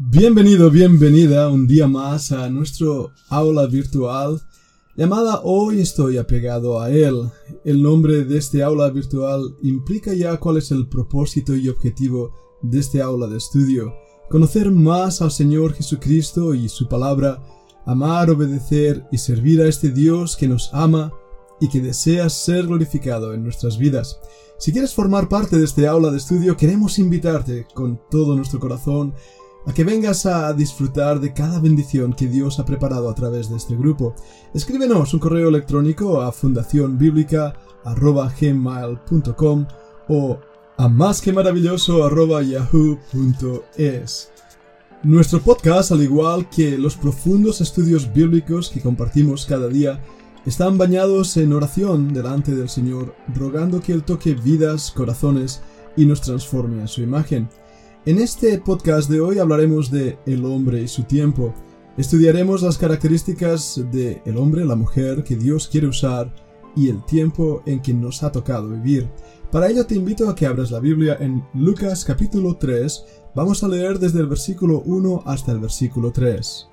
Bienvenido, bienvenida un día más a nuestro aula virtual llamada Hoy estoy apegado a él. El nombre de este aula virtual implica ya cuál es el propósito y objetivo de este aula de estudio. Conocer más al Señor Jesucristo y su palabra, amar, obedecer y servir a este Dios que nos ama y que desea ser glorificado en nuestras vidas. Si quieres formar parte de este aula de estudio, queremos invitarte con todo nuestro corazón a que vengas a disfrutar de cada bendición que Dios ha preparado a través de este grupo. Escríbenos un correo electrónico a fundacionbiblica.gmail.com o a más que yahoo.es. Nuestro podcast, al igual que los profundos estudios bíblicos que compartimos cada día, están bañados en oración delante del Señor, rogando que Él toque vidas, corazones y nos transforme a su imagen. En este podcast de hoy hablaremos de el hombre y su tiempo. Estudiaremos las características de el hombre, la mujer que Dios quiere usar y el tiempo en que nos ha tocado vivir. Para ello te invito a que abras la Biblia en Lucas capítulo 3. Vamos a leer desde el versículo 1 hasta el versículo 3.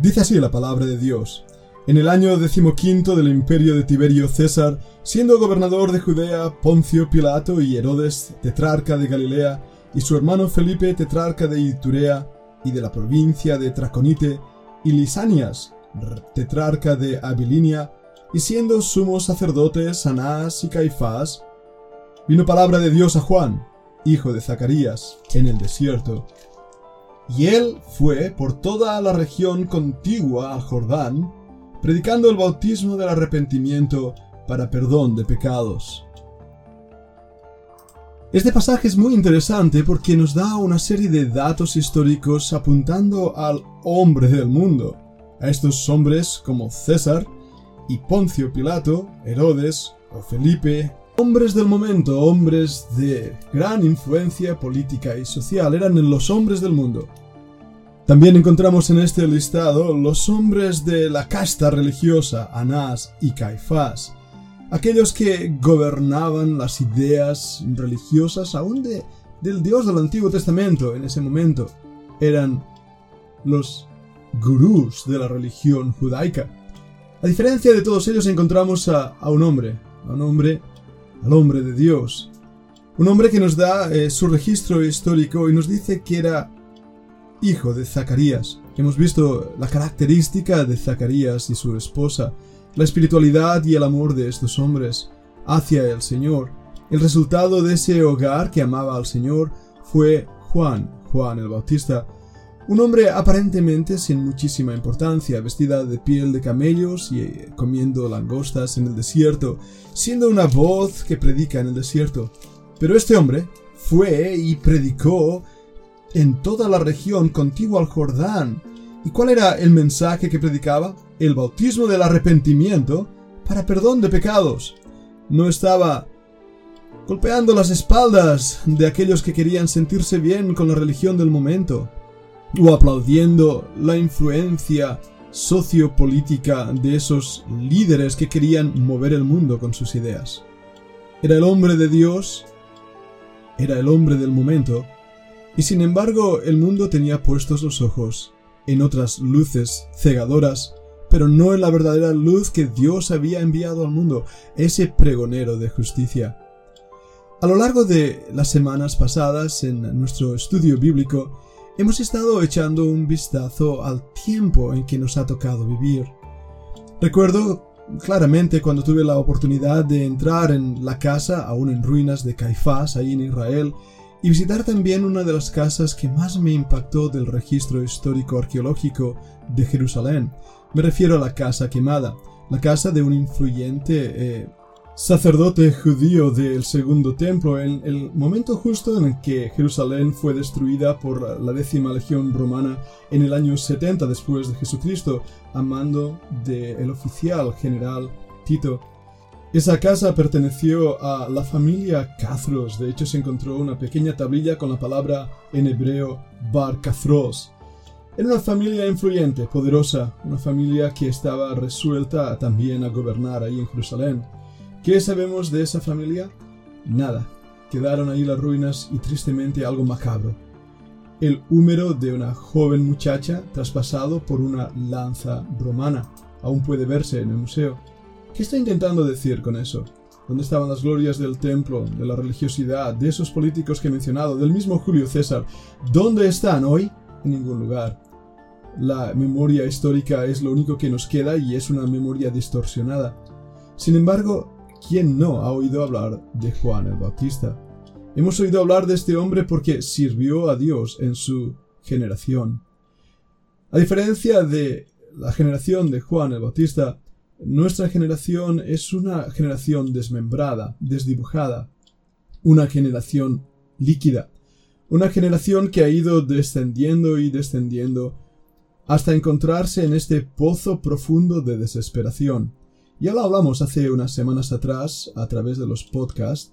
Dice así la palabra de Dios. En el año decimoquinto del imperio de Tiberio César, siendo gobernador de Judea Poncio Pilato y Herodes, tetrarca de Galilea, y su hermano Felipe, tetrarca de Iturea y de la provincia de Traconite, y Lisanias, tetrarca de Abilinia, y siendo sumos sacerdotes Anás y Caifás, vino palabra de Dios a Juan, hijo de Zacarías, en el desierto. Y él fue por toda la región contigua al Jordán, predicando el bautismo del arrepentimiento para perdón de pecados. Este pasaje es muy interesante porque nos da una serie de datos históricos apuntando al hombre del mundo, a estos hombres como César y Poncio Pilato, Herodes o Felipe, hombres del momento, hombres de gran influencia política y social, eran los hombres del mundo. También encontramos en este listado los hombres de la casta religiosa, Anás y Caifás, aquellos que gobernaban las ideas religiosas aún de, del Dios del Antiguo Testamento en ese momento. Eran los gurús de la religión judaica. A diferencia de todos ellos encontramos a, un hombre, a un hombre, al hombre de Dios. Un hombre que nos da eh, su registro histórico y nos dice que era hijo de Zacarías. Hemos visto la característica de Zacarías y su esposa, la espiritualidad y el amor de estos hombres hacia el Señor. El resultado de ese hogar que amaba al Señor fue Juan, Juan el Bautista, un hombre aparentemente sin muchísima importancia, vestida de piel de camellos y eh, comiendo langostas en el desierto, siendo una voz que predica en el desierto. Pero este hombre fue y predicó en toda la región contigua al Jordán. ¿Y cuál era el mensaje que predicaba? El bautismo del arrepentimiento para perdón de pecados. No estaba golpeando las espaldas de aquellos que querían sentirse bien con la religión del momento, o aplaudiendo la influencia sociopolítica de esos líderes que querían mover el mundo con sus ideas. Era el hombre de Dios, era el hombre del momento, y sin embargo el mundo tenía puestos los ojos en otras luces cegadoras pero no en la verdadera luz que Dios había enviado al mundo, ese pregonero de justicia. A lo largo de las semanas pasadas en nuestro estudio bíblico, hemos estado echando un vistazo al tiempo en que nos ha tocado vivir. Recuerdo claramente cuando tuve la oportunidad de entrar en la casa aún en ruinas de Caifás, ahí en Israel, y visitar también una de las casas que más me impactó del registro histórico arqueológico de Jerusalén, me refiero a la casa quemada, la casa de un influyente eh, sacerdote judío del segundo templo, en el momento justo en el que Jerusalén fue destruida por la décima legión romana en el año 70 después de Jesucristo, a mando del oficial general Tito. Esa casa perteneció a la familia Cathros, de hecho se encontró una pequeña tablilla con la palabra en hebreo Bar Cathros, era una familia influyente, poderosa, una familia que estaba resuelta también a gobernar ahí en Jerusalén. ¿Qué sabemos de esa familia? Nada. Quedaron ahí las ruinas y tristemente algo macabro. el húmero de una joven muchacha traspasado por una lanza romana. Aún puede verse en el museo. ¿Qué está intentando decir con eso? ¿Dónde estaban las glorias del templo, de la religiosidad, de esos políticos que he mencionado, del mismo Julio César? ¿Dónde están hoy? En ningún lugar. La memoria histórica es lo único que nos queda y es una memoria distorsionada. Sin embargo, ¿quién no ha oído hablar de Juan el Bautista? Hemos oído hablar de este hombre porque sirvió a Dios en su generación. A diferencia de la generación de Juan el Bautista, nuestra generación es una generación desmembrada, desdibujada, una generación líquida, una generación que ha ido descendiendo y descendiendo hasta encontrarse en este pozo profundo de desesperación. Ya lo hablamos hace unas semanas atrás a través de los podcasts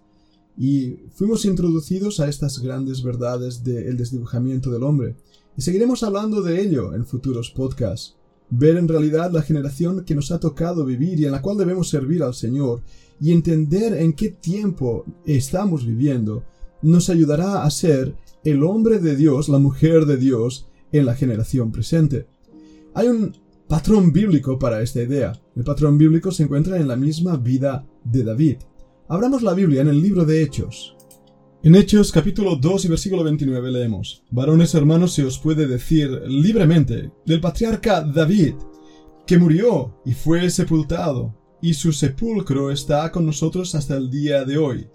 y fuimos introducidos a estas grandes verdades del desdibujamiento del hombre y seguiremos hablando de ello en futuros podcasts. Ver en realidad la generación que nos ha tocado vivir y en la cual debemos servir al Señor y entender en qué tiempo estamos viviendo nos ayudará a ser el hombre de Dios, la mujer de Dios, en la generación presente. Hay un patrón bíblico para esta idea. El patrón bíblico se encuentra en la misma vida de David. Abramos la Biblia en el libro de Hechos. En Hechos capítulo 2 y versículo 29 leemos, Varones hermanos se os puede decir libremente del patriarca David, que murió y fue sepultado, y su sepulcro está con nosotros hasta el día de hoy.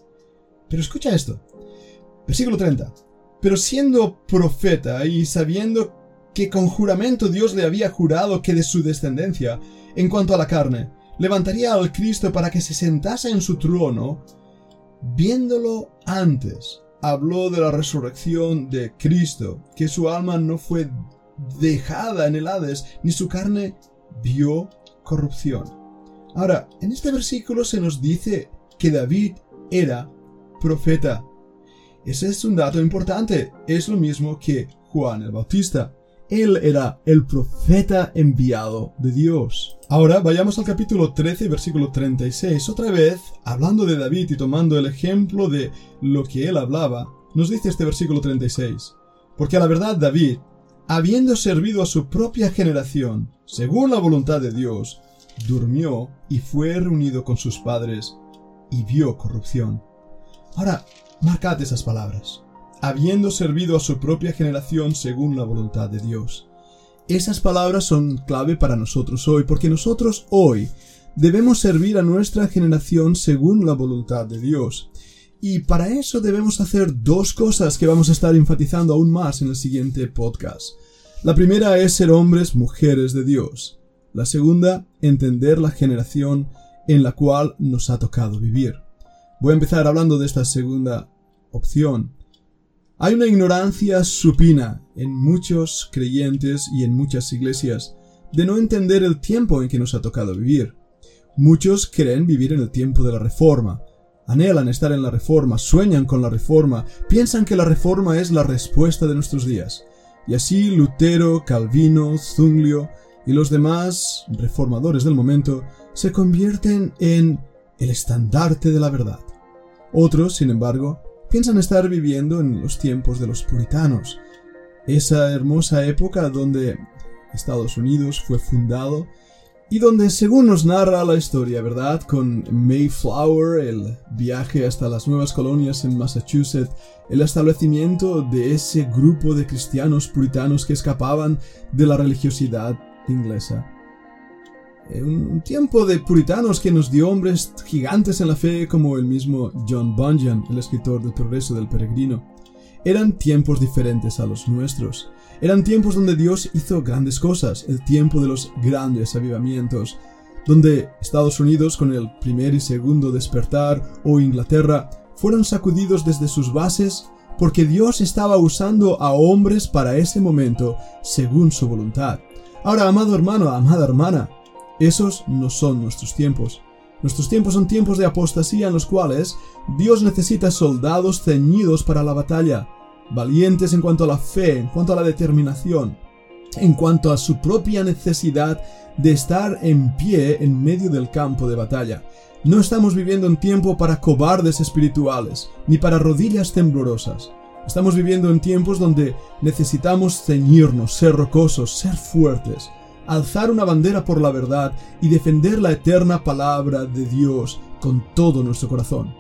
Pero escucha esto. Versículo 30. Pero siendo profeta y sabiendo que con juramento Dios le había jurado que de su descendencia, en cuanto a la carne, levantaría al Cristo para que se sentase en su trono, viéndolo antes, habló de la resurrección de Cristo, que su alma no fue dejada en el Hades, ni su carne vio corrupción. Ahora, en este versículo se nos dice que David era profeta. Ese es un dato importante. Es lo mismo que Juan el Bautista. Él era el profeta enviado de Dios. Ahora vayamos al capítulo 13, versículo 36. Otra vez, hablando de David y tomando el ejemplo de lo que él hablaba, nos dice este versículo 36. Porque a la verdad David, habiendo servido a su propia generación, según la voluntad de Dios, durmió y fue reunido con sus padres y vio corrupción. Ahora, Marcad esas palabras. Habiendo servido a su propia generación según la voluntad de Dios. Esas palabras son clave para nosotros hoy, porque nosotros hoy debemos servir a nuestra generación según la voluntad de Dios. Y para eso debemos hacer dos cosas que vamos a estar enfatizando aún más en el siguiente podcast. La primera es ser hombres, mujeres de Dios. La segunda, entender la generación en la cual nos ha tocado vivir. Voy a empezar hablando de esta segunda opción. Hay una ignorancia supina en muchos creyentes y en muchas iglesias de no entender el tiempo en que nos ha tocado vivir. Muchos creen vivir en el tiempo de la reforma, anhelan estar en la reforma, sueñan con la reforma, piensan que la reforma es la respuesta de nuestros días. Y así Lutero, Calvino, Zunglio y los demás reformadores del momento se convierten en el estandarte de la verdad. Otros, sin embargo, piensan estar viviendo en los tiempos de los puritanos, esa hermosa época donde Estados Unidos fue fundado y donde, según nos narra la historia, ¿verdad? Con Mayflower, el viaje hasta las nuevas colonias en Massachusetts, el establecimiento de ese grupo de cristianos puritanos que escapaban de la religiosidad inglesa. Eh, un, tiempo de puritanos que nos dio hombres gigantes en la fe como el mismo John Bunyan, el escritor del Progreso del Peregrino. Eran tiempos diferentes a los nuestros. Eran tiempos donde Dios hizo grandes cosas, el tiempo de los grandes avivamientos, donde Estados Unidos con el primer y segundo despertar o Inglaterra fueron sacudidos desde sus bases porque Dios estaba usando a hombres para ese momento según su voluntad. Ahora, amado hermano, amada hermana, esos no son nuestros tiempos. Nuestros tiempos son tiempos de apostasía en los cuales Dios necesita soldados ceñidos para la batalla, valientes en cuanto a la fe, en cuanto a la determinación, en cuanto a su propia necesidad de estar en pie en medio del campo de batalla. No estamos viviendo un tiempo para cobardes espirituales, ni para rodillas temblorosas. Estamos viviendo en tiempos donde necesitamos ceñirnos, ser rocosos, ser fuertes, alzar una bandera por la verdad y defender la eterna palabra de Dios con todo nuestro corazón.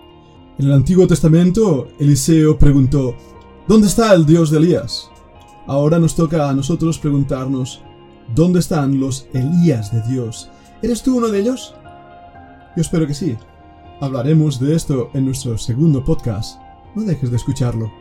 En el Antiguo Testamento, Eliseo preguntó, ¿Dónde está el Dios de Elías? Ahora nos toca a nosotros preguntarnos, ¿dónde están los Elías de Dios? ¿Eres tú uno de ellos? Yo espero que sí. Hablaremos de esto en nuestro segundo podcast. No dejes de escucharlo.